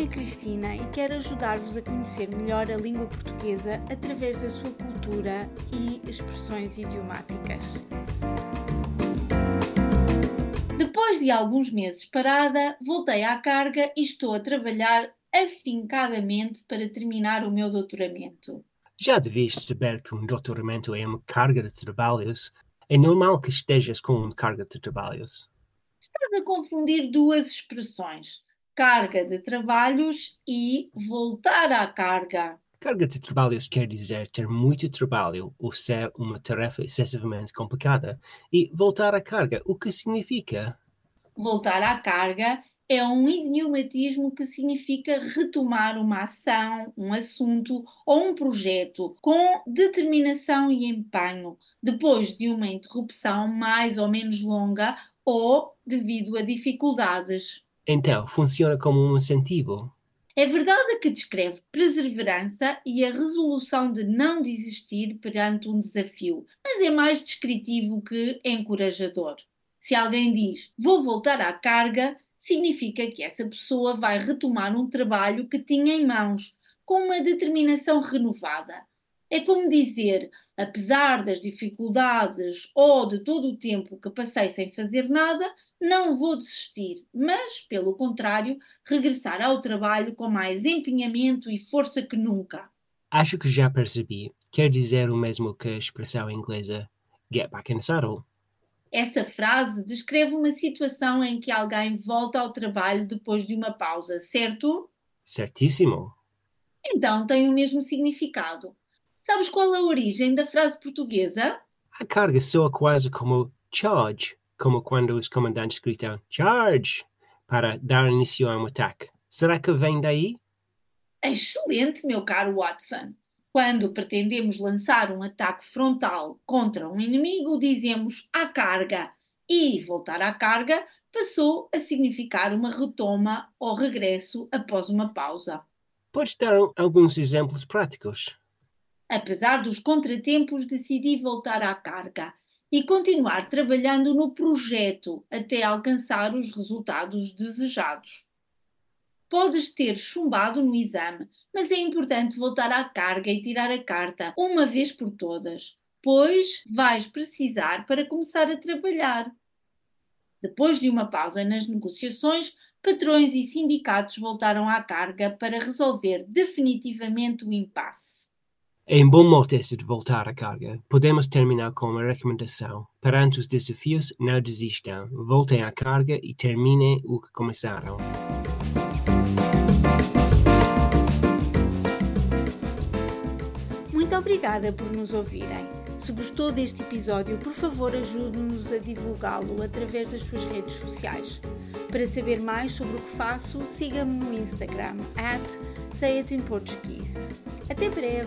nome é Cristina e quero ajudar-vos a conhecer melhor a língua portuguesa através da sua cultura e expressões idiomáticas. Depois de alguns meses parada, voltei à carga e estou a trabalhar afincadamente para terminar o meu doutoramento. Já devias saber que um doutoramento é uma carga de trabalhos. É normal que estejas com uma carga de trabalhos. Estás a confundir duas expressões: carga de trabalhos e voltar à carga. Carga de trabalhos quer dizer ter muito trabalho ou ser uma tarefa excessivamente complicada. E voltar à carga, o que significa? Voltar à carga é um idiomatismo que significa retomar uma ação, um assunto ou um projeto com determinação e empenho, depois de uma interrupção mais ou menos longa ou devido a dificuldades. Então, funciona como um incentivo. É verdade que descreve perseverança e a resolução de não desistir perante um desafio, mas é mais descritivo que encorajador. Se alguém diz vou voltar à carga, significa que essa pessoa vai retomar um trabalho que tinha em mãos, com uma determinação renovada. É como dizer, apesar das dificuldades ou de todo o tempo que passei sem fazer nada, não vou desistir, mas, pelo contrário, regressar ao trabalho com mais empenhamento e força que nunca. Acho que já percebi. Quer dizer o mesmo que a expressão inglesa get back in the saddle. Essa frase descreve uma situação em que alguém volta ao trabalho depois de uma pausa, certo? Certíssimo. Então tem o mesmo significado. Sabes qual a origem da frase portuguesa? A carga soa quase como charge, como quando os comandantes gritam charge para dar início a um ataque. Será que vem daí? Excelente, meu caro Watson. Quando pretendemos lançar um ataque frontal contra um inimigo, dizemos à carga e voltar à carga passou a significar uma retoma ou regresso após uma pausa. Podes dar alguns exemplos práticos? Apesar dos contratempos, decidi voltar à carga e continuar trabalhando no projeto até alcançar os resultados desejados. Podes ter chumbado no exame, mas é importante voltar à carga e tirar a carta uma vez por todas, pois vais precisar para começar a trabalhar. Depois de uma pausa nas negociações, patrões e sindicatos voltaram à carga para resolver definitivamente o impasse. Em bom modo esse de voltar à carga, podemos terminar com uma recomendação. Perante os desafios, não desistam. Voltem à carga e terminem o que começaram. Muito obrigada por nos ouvirem. Se gostou deste episódio, por favor ajude-nos a divulgá-lo através das suas redes sociais. Para saber mais sobre o que faço, siga-me no Instagram, at Say. Até breve!